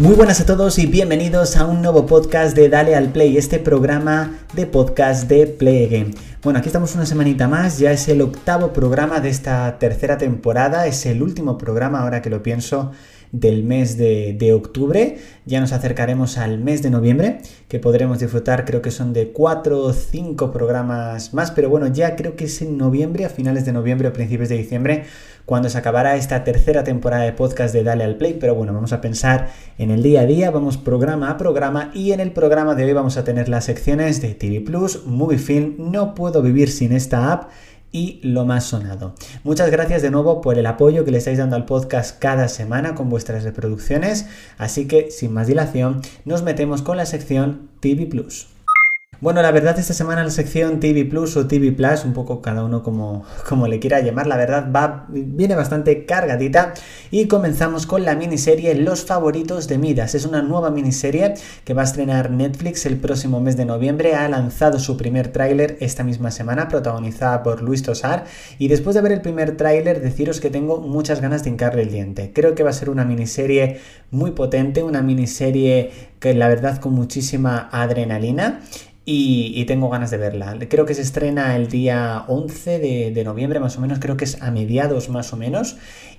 Muy buenas a todos y bienvenidos a un nuevo podcast de Dale al Play, este programa de podcast de Play Game. Bueno, aquí estamos una semanita más, ya es el octavo programa de esta tercera temporada, es el último programa ahora que lo pienso del mes de, octubre. Ya nos acercaremos al mes de noviembre, que podremos disfrutar, creo que son de 4 o 5 programas más, pero bueno, ya creo que es en noviembre, a finales de noviembre o principios de diciembre, cuando se acabará esta tercera temporada de podcast de Dale al Play. Pero bueno, vamos a pensar en el día a día, vamos programa a programa y en el programa de hoy vamos a tener las secciones de TV Plus, Movie Film, No puedo vivir sin esta app y lo más sonado. Muchas gracias de nuevo por el apoyo que le estáis dando al podcast cada semana con vuestras reproducciones, así que sin más dilación nos metemos con la sección TV Plus. Bueno, la verdad esta semana la sección TV Plus o TV Plus, un poco cada uno como, como le quiera llamar, la verdad va, viene bastante cargadita y comenzamos con la miniserie Los favoritos de Midas. Es una nueva miniserie que va a estrenar Netflix el próximo mes de noviembre. Ha lanzado su primer tráiler esta misma semana, protagonizada por Luis Tosar. Y después de ver el primer tráiler, deciros que tengo muchas ganas de hincarle el diente. Creo que va a ser una miniserie muy potente, una miniserie que la verdad con muchísima adrenalina y, tengo ganas de verla. Creo que se estrena el día 11 de, de, noviembre, más o menos, creo que es a mediados más o menos.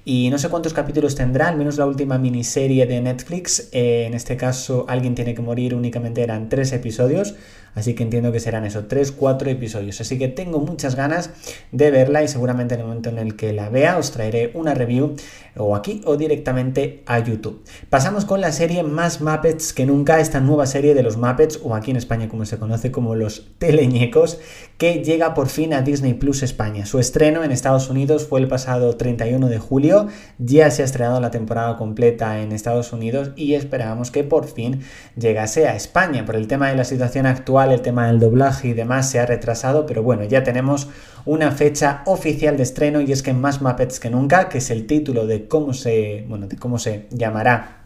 Y no sé cuántos capítulos tendrá, al menos la última miniserie de Netflix. Eh, en este caso, Alguien tiene que morir, únicamente eran tres episodios. Así que entiendo que serán eso, 3, 4 episodios. Así que tengo muchas ganas de verla y seguramente en el momento en el que la vea os traeré una review o aquí o directamente a YouTube. Pasamos con la serie Más Muppets que nunca, esta nueva serie de los Muppets o aquí en España como se conoce como los teleñecos que llega por fin a Disney Plus España. Su estreno en Estados Unidos fue el pasado 31 de julio, ya se ha estrenado la temporada completa en Estados Unidos y esperábamos que por fin llegase a España. Por el tema de la situación actual, el tema del doblaje y demás se ha retrasado, pero bueno, ya tenemos una fecha oficial de estreno y es que Más Muppets que nunca, que es el título de cómo se, bueno, de cómo se llamará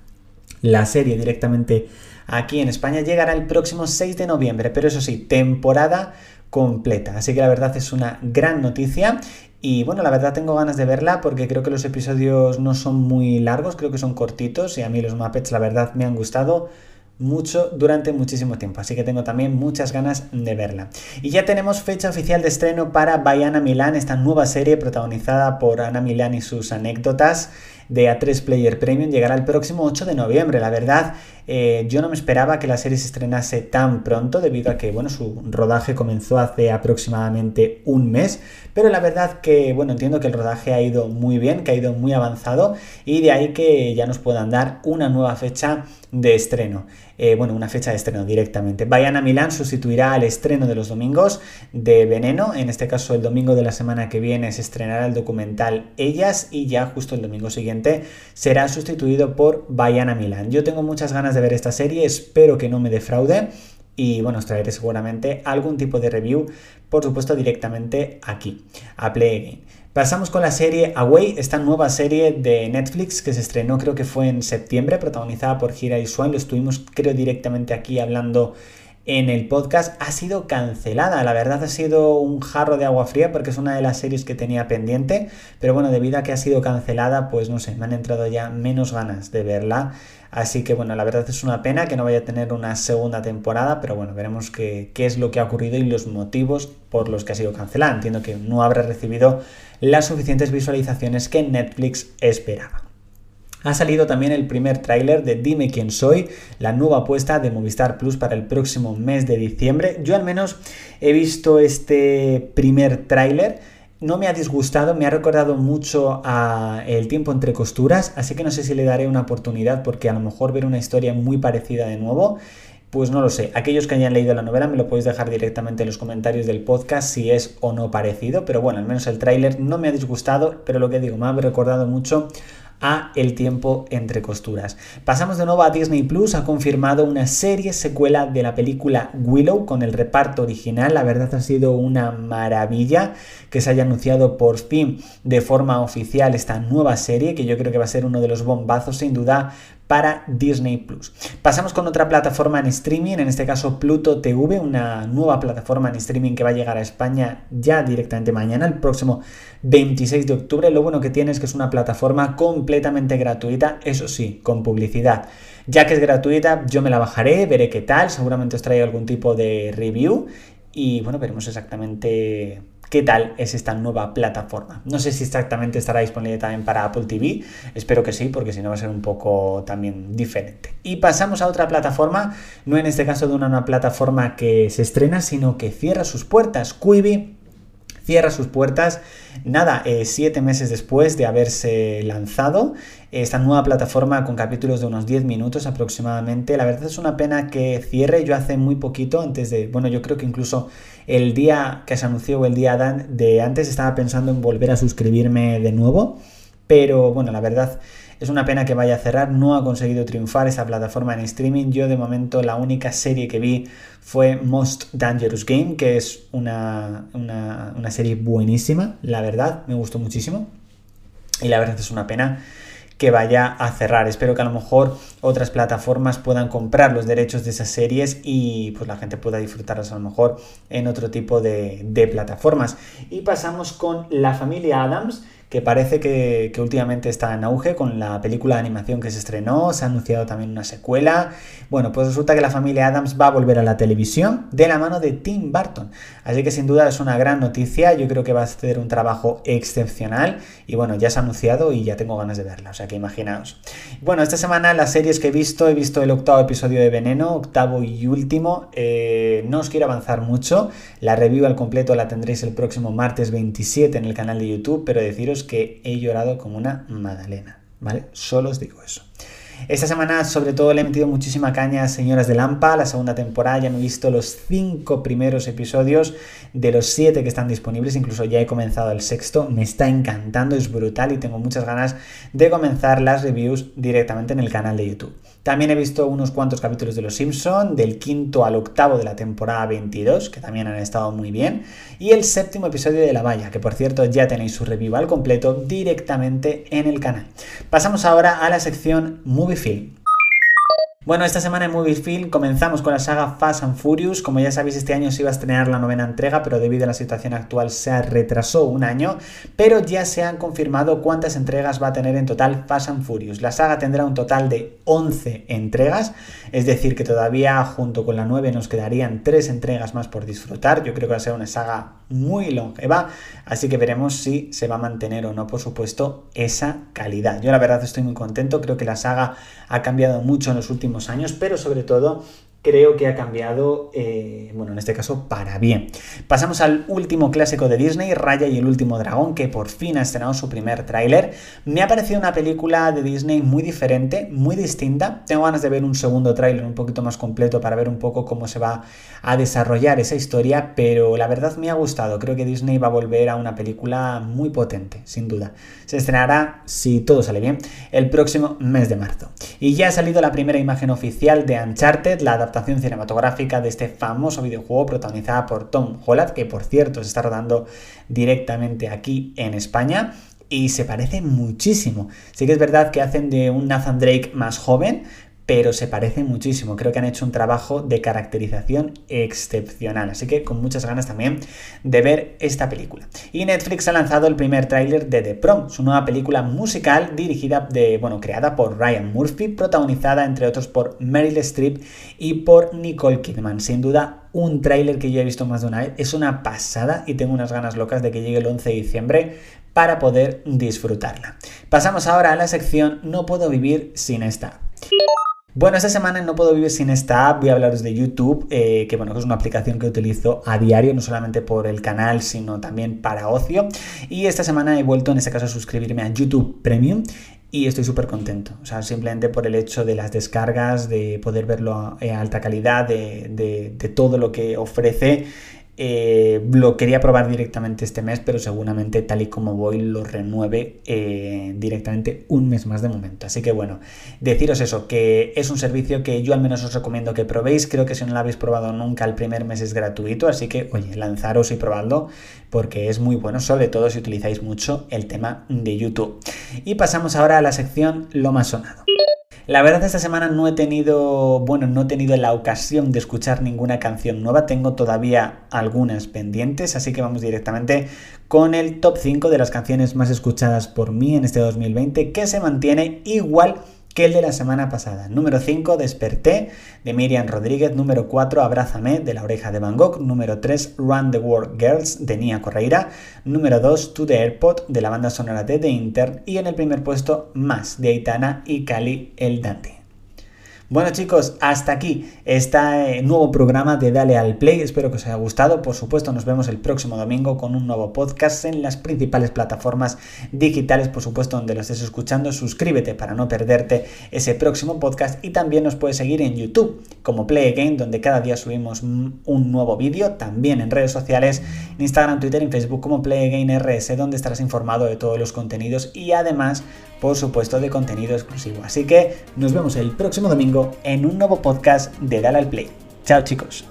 la serie directamente aquí en España, llegará el próximo 6 de noviembre, pero eso sí, temporada completa. Así que la verdad es una gran noticia y bueno, la verdad tengo ganas de verla porque creo que los episodios no son muy largos, creo que son cortitos y a mí los Muppets la verdad me han gustado mucho durante muchísimo tiempo, así que tengo también muchas ganas de verla. Y ya tenemos fecha oficial de estreno para Bayana Milán, esta nueva serie protagonizada por Ana Milán y sus anécdotas de A3 Player Premium llegará el próximo 8 de noviembre. La verdad, eh, yo no me esperaba que la serie se estrenase tan pronto debido a que, bueno, su rodaje comenzó hace aproximadamente un mes, pero la verdad que, bueno, entiendo que el rodaje ha ido muy bien, que ha ido muy avanzado y de ahí que ya nos puedan dar una nueva fecha de estreno. Eh, bueno, una fecha de estreno directamente. Bayana Milán sustituirá al estreno de los domingos de Veneno. En este caso, el domingo de la semana que viene se estrenará el documental Ellas y ya justo el domingo siguiente será sustituido por Bayana Milán. Yo tengo muchas ganas de ver esta serie, espero que no me defraude y bueno, os traeré seguramente algún tipo de review, por supuesto directamente aquí, a Play. Pasamos con la serie Away, esta nueva serie de Netflix que se estrenó creo que fue en septiembre, protagonizada por Hira y Swan, lo estuvimos creo directamente aquí hablando en el podcast ha sido cancelada. La verdad ha sido un jarro de agua fría porque es una de las series que tenía pendiente. Pero bueno, debido a que ha sido cancelada, pues no sé, me han entrado ya menos ganas de verla. Así que bueno, la verdad es una pena que no vaya a tener una segunda temporada, pero bueno, veremos qué, es lo que ha ocurrido y los motivos por los que ha sido cancelada. Entiendo que no habrá recibido las suficientes visualizaciones que Netflix esperaba. Ha salido también el primer tráiler de Dime quién soy, la nueva apuesta de Movistar Plus para el próximo mes de diciembre. Yo al menos he visto este primer tráiler. No me ha disgustado, me ha recordado mucho a El tiempo entre costuras, así que no sé si le daré una oportunidad porque a lo mejor ver una historia muy parecida de nuevo pues no lo sé. Aquellos que hayan leído la novela me lo podéis dejar directamente en los comentarios del podcast si es o no parecido. Pero bueno, al menos el tráiler no me ha disgustado, pero lo que digo, me ha recordado mucho a El tiempo entre costuras. Pasamos de nuevo a Disney Plus, ha confirmado una serie secuela de la película Willow con el reparto original. La verdad ha sido una maravilla que se haya anunciado por fin de forma oficial esta nueva serie, que yo creo que va a ser uno de los bombazos sin duda para Disney Plus. Pasamos con otra plataforma en streaming, en este caso Pluto TV, una nueva plataforma en streaming que va a llegar a España ya directamente mañana, el próximo 26 de octubre. Lo bueno que tiene es que es una plataforma completamente gratuita, eso sí, con publicidad. Ya que es gratuita, yo me la bajaré, veré qué tal, seguramente os traigo algún tipo de review y bueno, veremos exactamente qué tal es esta nueva plataforma. No sé si exactamente estará disponible también para Apple TV, espero que sí, porque si no va a ser un poco también diferente. Y pasamos a otra plataforma, no en este caso de una, una plataforma que se estrena, sino que cierra sus puertas. Quibi cierra sus puertas, nada, eh, siete meses después de haberse lanzado esta nueva plataforma con capítulos de unos 10 minutos aproximadamente. La verdad es una pena que cierre, yo hace muy poquito, antes de, bueno, yo creo que incluso el día que se anunció el día de antes estaba pensando en volver a suscribirme de nuevo, pero bueno, la verdad es una pena que vaya a cerrar, no ha conseguido triunfar esa plataforma en streaming. Yo de momento la única serie que vi fue Most Dangerous Game, que es una, una, serie buenísima, la verdad, me gustó muchísimo. Y la verdad es una pena que vaya a cerrar. Espero que a lo mejor otras plataformas puedan comprar los derechos de esas series y pues la gente pueda disfrutarlas a lo mejor en otro tipo de, de plataformas. Y pasamos con La Familia Adams que parece que, últimamente está en auge con la película de animación que se estrenó, se ha anunciado también una secuela. Bueno, pues resulta que la familia Adams va a volver a la televisión de la mano de Tim Burton. Así que sin duda es una gran noticia, yo creo que va a ser un trabajo excepcional y bueno, ya se ha anunciado y ya tengo ganas de verla, o sea que imaginaos. Bueno, esta semana las series que he visto, he visto el octavo episodio de Veneno, octavo y último, eh, no os quiero avanzar mucho, la review al completo la tendréis el próximo martes 27 en el canal de YouTube, pero deciros que he llorado como una magdalena, ¿vale? Solo os digo eso. Esta semana sobre todo le he metido muchísima caña a Señoras de Lampa, la segunda temporada, ya me he visto los cinco primeros episodios de los siete que están disponibles, incluso ya he comenzado el sexto, me está encantando, es brutal y tengo muchas ganas de comenzar las reviews directamente en el canal de YouTube. También he visto unos cuantos capítulos de Los Simpson, del quinto al octavo de la temporada 22, que también han estado muy bien, y el séptimo episodio de La Valla, que por cierto ya tenéis su review al completo directamente en el canal. Pasamos ahora a la sección Movie Film. Bueno, esta semana en Movie Film comenzamos con la saga Fast and Furious. Como ya sabéis, este año se iba a estrenar la novena entrega, pero debido a la situación actual se retrasó un año. Pero ya se han confirmado cuántas entregas va a tener en total Fast and Furious. La saga tendrá un total de 11 entregas, es decir, que todavía junto con la 9 nos quedarían 3 entregas más por disfrutar. Yo creo que va a ser una saga muy longeva, así que veremos si se va a mantener o no, por supuesto, esa calidad. Yo la verdad estoy muy contento, creo que la saga ha cambiado mucho en los últimos años, pero sobre todo creo que ha cambiado, eh, bueno, en este caso para bien. Pasamos al último clásico de Disney, Raya y el último dragón, que por fin ha estrenado su primer tráiler. Me ha parecido una película de Disney muy diferente, muy distinta. Tengo ganas de ver un segundo tráiler un poquito más completo para ver un poco cómo se va a desarrollar esa historia, pero la verdad me ha gustado. Creo que Disney va a volver a una película muy potente, sin duda. Se estrenará, si todo sale bien, el próximo mes de marzo. Y ya ha salido la primera imagen oficial de Uncharted, la adaptación cinematográfica de este famoso videojuego protagonizada por Tom Holland, que por cierto se está rodando directamente aquí en España y se parece muchísimo. Sí que es verdad que hacen de un Nathan Drake más joven, pero se parecen muchísimo. Creo que han hecho un trabajo de caracterización excepcional, así que con muchas ganas también de ver esta película. Y Netflix ha lanzado el primer tráiler de The Prom, su nueva película musical dirigida de, bueno, creada por Ryan Murphy, protagonizada entre otros por Meryl Streep y por Nicole Kidman. Sin duda, un tráiler que yo he visto más de una vez, es una pasada y tengo unas ganas locas de que llegue el 11 de diciembre para poder disfrutarla. Pasamos ahora a la sección No puedo vivir sin esta. Bueno, esta semana no puedo vivir sin esta app, voy a hablaros de YouTube, eh, que bueno, es una aplicación que utilizo a diario, no solamente por el canal, sino también para ocio. Y esta semana he vuelto en este caso a suscribirme a YouTube Premium y estoy súper contento. O sea, simplemente por el hecho de las descargas, de poder verlo a, alta calidad, de todo lo que ofrece. Eh, lo quería probar directamente este mes, pero seguramente tal y como voy lo renueve eh, directamente un mes más de momento. Así que bueno, deciros eso, que es un servicio que yo al menos os recomiendo que probéis. Creo que si no lo habéis probado nunca, el primer mes es gratuito. Así que, oye, lanzaros y probadlo porque es muy bueno, sobre todo si utilizáis mucho el tema de YouTube. Y pasamos ahora a la sección Lo más sonado. La verdad esta semana no he tenido, bueno, no he tenido la ocasión de escuchar ninguna canción nueva, tengo todavía algunas pendientes, así que vamos directamente con el top 5 de las canciones más escuchadas por mí en este 2020 que se mantiene igual que el de la semana pasada. Número 5, Desperté, de Miriam Rodríguez. Número 4, Abrázame, de La Oreja de Van Gogh. Número 3, Run the World Girls, de Nia Correira. Número 2, To the Airport, de la banda sonora de The Inter. Y en el primer puesto, Más, de Aitana y Cali El Dante. Bueno chicos, hasta aquí este nuevo programa de Dale al Play. Espero que os haya gustado. Por supuesto, nos vemos el próximo domingo con un nuevo podcast en las principales plataformas digitales, por supuesto, donde lo estés escuchando. Suscríbete para no perderte ese próximo podcast y también nos puedes seguir en YouTube como Play Again, donde cada día subimos un nuevo vídeo. También en redes sociales, Instagram, Twitter y Facebook como Play Again RS, donde estarás informado de todos los contenidos y además por supuesto, de contenido exclusivo. Así que nos vemos el próximo domingo en un nuevo podcast de Dale al Play. Chao chicos.